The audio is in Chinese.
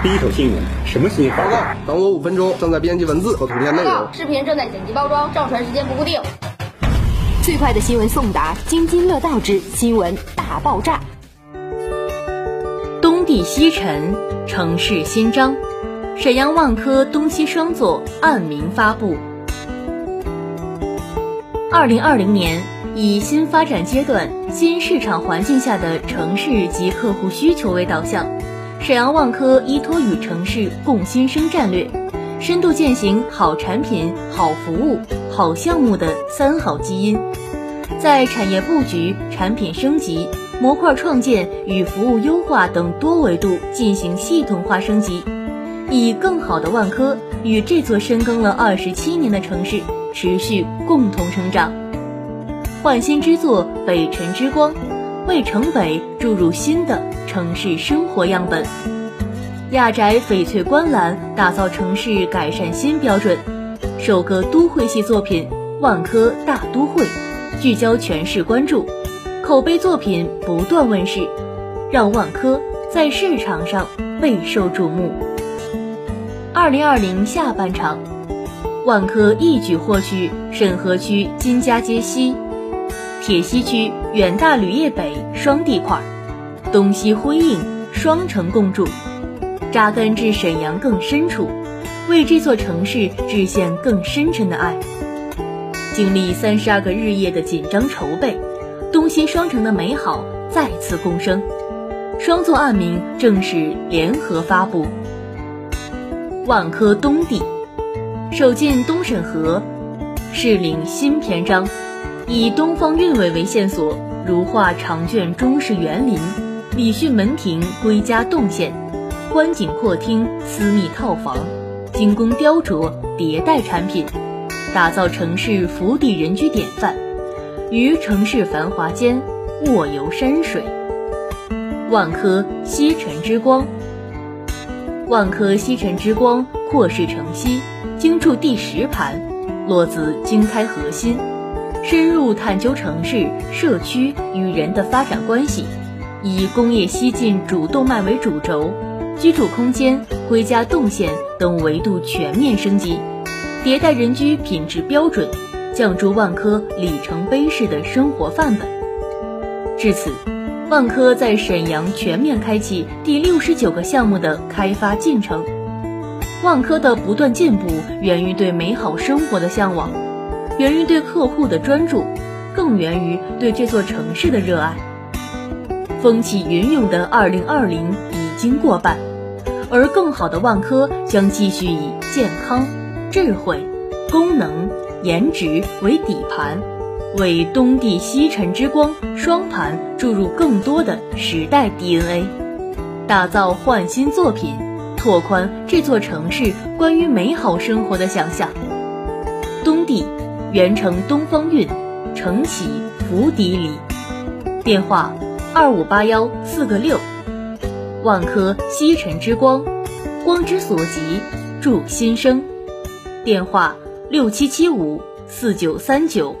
第一手新闻，什么新闻？报告，等我五分钟，正在编辑文字和图片内容。视频正在剪辑包装，上传时间不固定。最快的新闻送达，津津乐道之新闻大爆炸。东地西沉，城市新章。沈阳万科东西双座案名发布。二零二零年，以新发展阶段、新市场环境下的城市及客户需求为导向，沈阳万科依托与城市共新生战略，深度践行好产品、好服务、好项目的三好基因，在产业布局、产品升级、模块创建与服务优化等多维度进行系统化升级。以更好的万科与这座深耕了二十七年的城市持续共同成长，焕新之作北辰之光，为城北注入新的城市生活样本。亚宅翡翠观澜打造城市改善新标准，首个都会系作品《万科大都会》，聚焦全市关注，口碑作品不断问世，让万科在市场上备受瞩目。二零二零下半场，万科一举获取沈河区金家街西、铁西区远大铝业北双地块，东西辉映，双城共筑，扎根至沈阳更深处，为这座城市致献更深沉的爱。经历三十二个日夜的紧张筹备，东西双城的美好再次共生，双座暗名正式联合发布。万科东地，首进东沈河，试领新篇章，以东方韵味为线索，如画长卷中式园林，礼训门庭归家动线，观景阔厅私密套房，精工雕琢迭代产品，打造城市府邸人居典范，于城市繁华间卧游山水。万科西城之光。万科西城之光扩市城西，精筑第十盘，落子经开核心，深入探究城市、社区与人的发展关系，以工业西进主动脉为主轴，居住空间、归家动线等维度全面升级，迭代人居品质标准，降筑万科里程碑式的生活范本。至此。万科在沈阳全面开启第六十九个项目的开发进程。万科的不断进步源于对美好生活的向往，源于对客户的专注，更源于对这座城市的热爱。风起云涌的二零二零已经过半，而更好的万科将继续以健康、智慧、功能、颜值为底盘。为东地西辰之光双盘注入更多的时代 DNA，打造焕新作品，拓宽这座城市关于美好生活的想象。东地，原城东方韵，承启福邸里，电话二五八幺四个六。万科西城之光，光之所及，助新生。电话六七七五四九三九。